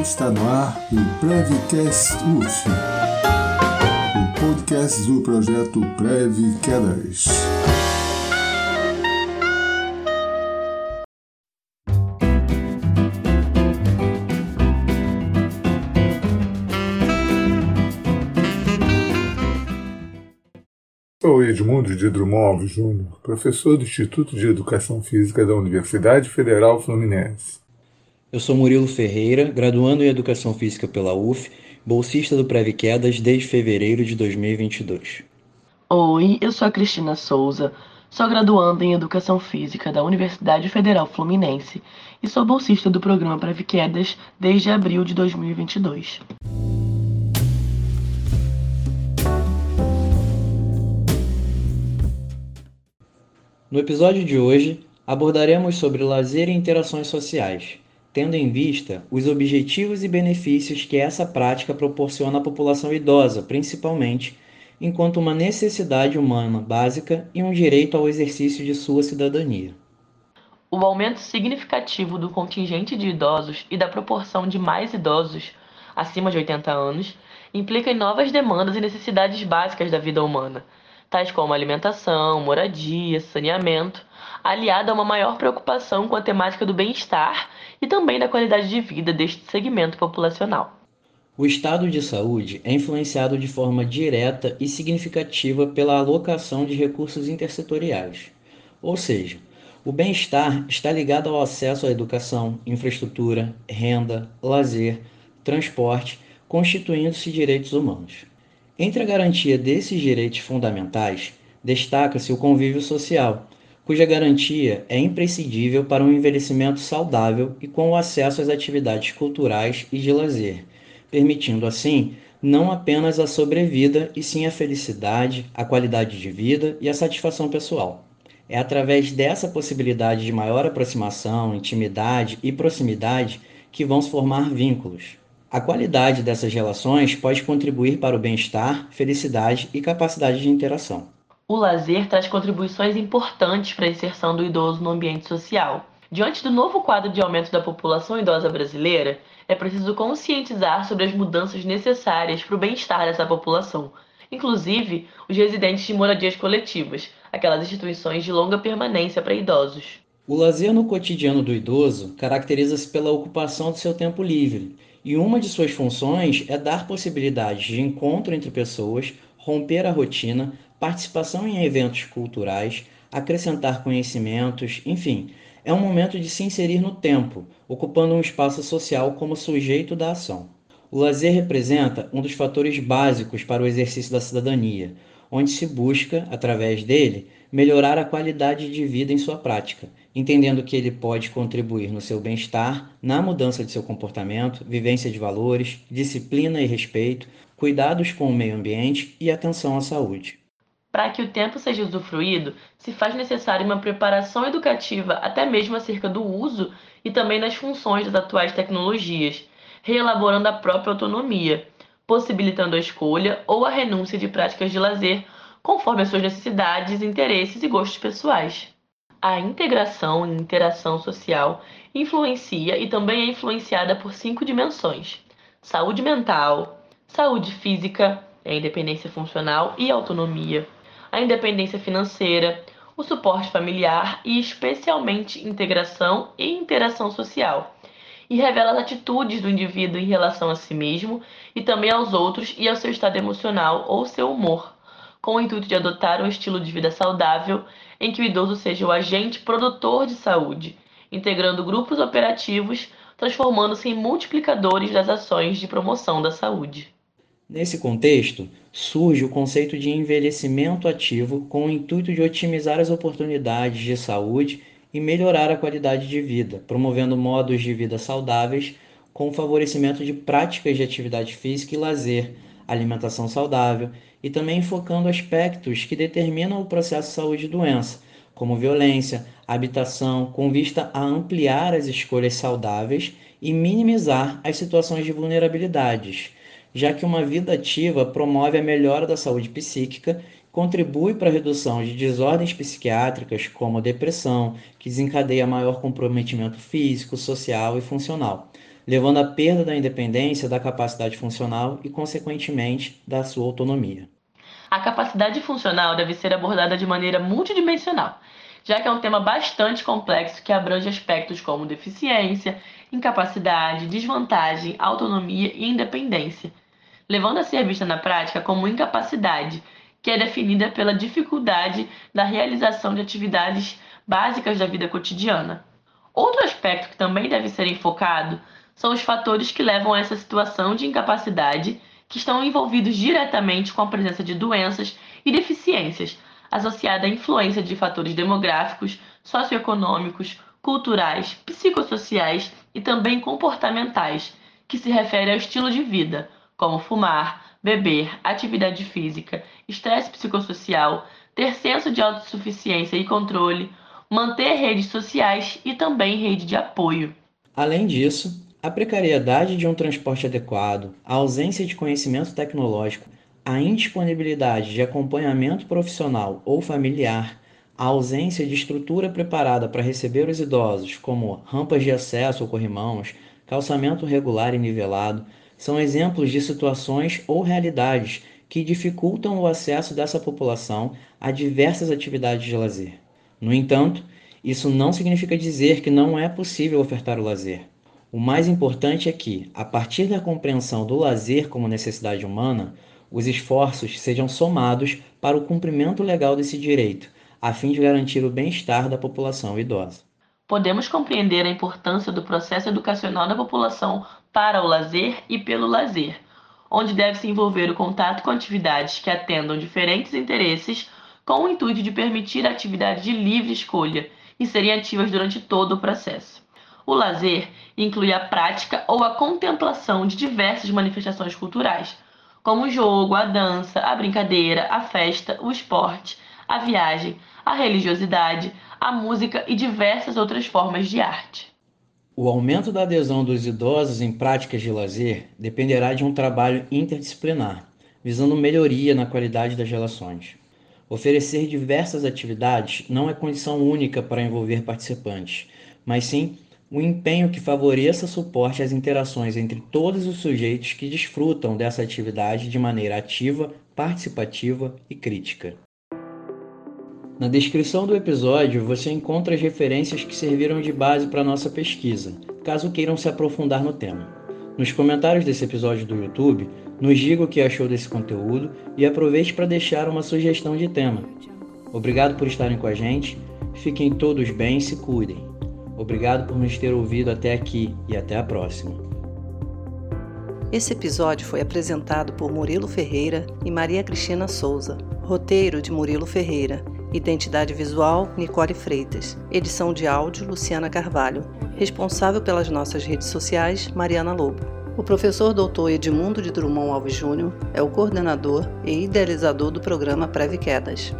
Está no ar o Prevcast UF, o podcast do projeto Prev. Sou Edmundo de Drummond Júnior, professor do Instituto de Educação Física da Universidade Federal Fluminense. Eu sou Murilo Ferreira, graduando em Educação Física pela UF, bolsista do Preve Quedas desde fevereiro de 2022. Oi, eu sou a Cristina Souza, sou graduanda em Educação Física da Universidade Federal Fluminense e sou bolsista do programa Preve Quedas desde abril de 2022. No episódio de hoje, abordaremos sobre lazer e interações sociais, tendo em vista os objetivos e benefícios que essa prática proporciona à população idosa, principalmente, enquanto uma necessidade humana básica e um direito ao exercício de sua cidadania. O aumento significativo do contingente de idosos e da proporção de mais idosos acima de 80 anos implica em novas demandas e necessidades básicas da vida humana, tais como alimentação, moradia, saneamento, aliada a uma maior preocupação com a temática do bem-estar e também da qualidade de vida deste segmento populacional. O estado de saúde é influenciado de forma direta e significativa pela alocação de recursos intersetoriais, ou seja, o bem-estar está ligado ao acesso à educação, infraestrutura, renda, lazer, transporte, constituindo-se direitos humanos. Entre a garantia desses direitos fundamentais, destaca-se o convívio social, cuja garantia é imprescindível para um envelhecimento saudável e com o acesso às atividades culturais e de lazer, permitindo assim não apenas a sobrevida, e sim a felicidade, a qualidade de vida e a satisfação pessoal. É através dessa possibilidade de maior aproximação, intimidade e proximidade que vão se formar vínculos, a qualidade dessas relações pode contribuir para o bem-estar, felicidade e capacidade de interação. O lazer traz contribuições importantes para a inserção do idoso no ambiente social. Diante do novo quadro de aumento da população idosa brasileira, é preciso conscientizar sobre as mudanças necessárias para o bem-estar dessa população, inclusive os residentes de moradias coletivas, aquelas instituições de longa permanência para idosos. O lazer no cotidiano do idoso caracteriza-se pela ocupação do seu tempo livre e uma de suas funções é dar possibilidades de encontro entre pessoas, romper a rotina, participação em eventos culturais, acrescentar conhecimentos, enfim, é um momento de se inserir no tempo, ocupando um espaço social como sujeito da ação. O lazer representa um dos fatores básicos para o exercício da cidadania, onde se busca, através dele, melhorar a qualidade de vida em sua prática, entendendo que ele pode contribuir no seu bem-estar, na mudança de seu comportamento, vivência de valores, disciplina e respeito, cuidados com o meio ambiente e atenção à saúde. Para que o tempo seja usufruído, se faz necessária uma preparação educativa até mesmo acerca do uso e também das funções das atuais tecnologias, reelaborando a própria autonomia, possibilitando a escolha ou a renúncia de práticas de lazer conforme as suas necessidades, interesses e gostos pessoais. A integração e interação social influencia e também é influenciada por cinco dimensões: saúde mental, saúde física, a independência funcional e autonomia, a independência financeira, o suporte familiar e, especialmente, integração e interação social. E revela as atitudes do indivíduo em relação a si mesmo e também aos outros e ao seu estado emocional ou seu humor com o intuito de adotar um estilo de vida saudável em que o idoso seja o agente produtor de saúde, integrando grupos operativos, transformando-se em multiplicadores das ações de promoção da saúde. Nesse contexto, surge o conceito de envelhecimento ativo com o intuito de otimizar as oportunidades de saúde e melhorar a qualidade de vida, promovendo modos de vida saudáveis com o favorecimento de práticas de atividade física e lazer, alimentação saudável e também focando aspectos que determinam o processo saúde e doença, como violência, habitação, com vista a ampliar as escolhas saudáveis e minimizar as situações de vulnerabilidades, já que uma vida ativa promove a melhora da saúde psíquica, contribui para a redução de desordens psiquiátricas como depressão, que desencadeia maior comprometimento físico, social e funcional levando à perda da independência, da capacidade funcional e, consequentemente, da sua autonomia. A capacidade funcional deve ser abordada de maneira multidimensional, já que é um tema bastante complexo que abrange aspectos como deficiência, incapacidade, desvantagem, autonomia e independência, levando a ser vista na prática como incapacidade, que é definida pela dificuldade da realização de atividades básicas da vida cotidiana. Outro aspecto que também deve ser enfocado são os fatores que levam a essa situação de incapacidade, que estão envolvidos diretamente com a presença de doenças e deficiências, associada à influência de fatores demográficos, socioeconômicos, culturais, psicossociais e também comportamentais, que se refere ao estilo de vida, como fumar, beber, atividade física, estresse psicossocial, ter senso de autossuficiência e controle, manter redes sociais e também rede de apoio. Além disso, a precariedade de um transporte adequado, a ausência de conhecimento tecnológico, a indisponibilidade de acompanhamento profissional ou familiar, a ausência de estrutura preparada para receber os idosos, como rampas de acesso ou corrimãos, calçamento regular e nivelado, são exemplos de situações ou realidades que dificultam o acesso dessa população a diversas atividades de lazer. No entanto, isso não significa dizer que não é possível ofertar o lazer. O mais importante é que, a partir da compreensão do lazer como necessidade humana, os esforços sejam somados para o cumprimento legal desse direito, a fim de garantir o bem-estar da população idosa. Podemos compreender a importância do processo educacional da população para o lazer e pelo lazer, onde deve se envolver o contato com atividades que atendam diferentes interesses, com o intuito de permitir a atividade de livre escolha e serem ativas durante todo o processo. O lazer inclui a prática ou a contemplação de diversas manifestações culturais, como o jogo, a dança, a brincadeira, a festa, o esporte, a viagem, a religiosidade, a música e diversas outras formas de arte. O aumento da adesão dos idosos em práticas de lazer dependerá de um trabalho interdisciplinar, visando melhoria na qualidade das relações. Oferecer diversas atividades não é condição única para envolver participantes, mas sim um empenho que favoreça suporte às interações entre todos os sujeitos que desfrutam dessa atividade de maneira ativa, participativa e crítica. Na descrição do episódio você encontra as referências que serviram de base para nossa pesquisa, caso queiram se aprofundar no tema. Nos comentários desse episódio do YouTube, nos diga o que achou desse conteúdo e aproveite para deixar uma sugestão de tema. Obrigado por estarem com a gente, fiquem todos bem e se cuidem. Obrigado por nos ter ouvido até aqui e até a próxima. Esse episódio foi apresentado por Murilo Ferreira e Maria Cristina Souza. Roteiro de Murilo Ferreira. Identidade visual Nicole Freitas. Edição de áudio Luciana Carvalho. Responsável pelas nossas redes sociais Mariana Lobo. O professor Dr. Edmundo de Drummond Alves Júnior é o coordenador e idealizador do programa Preve Quedas.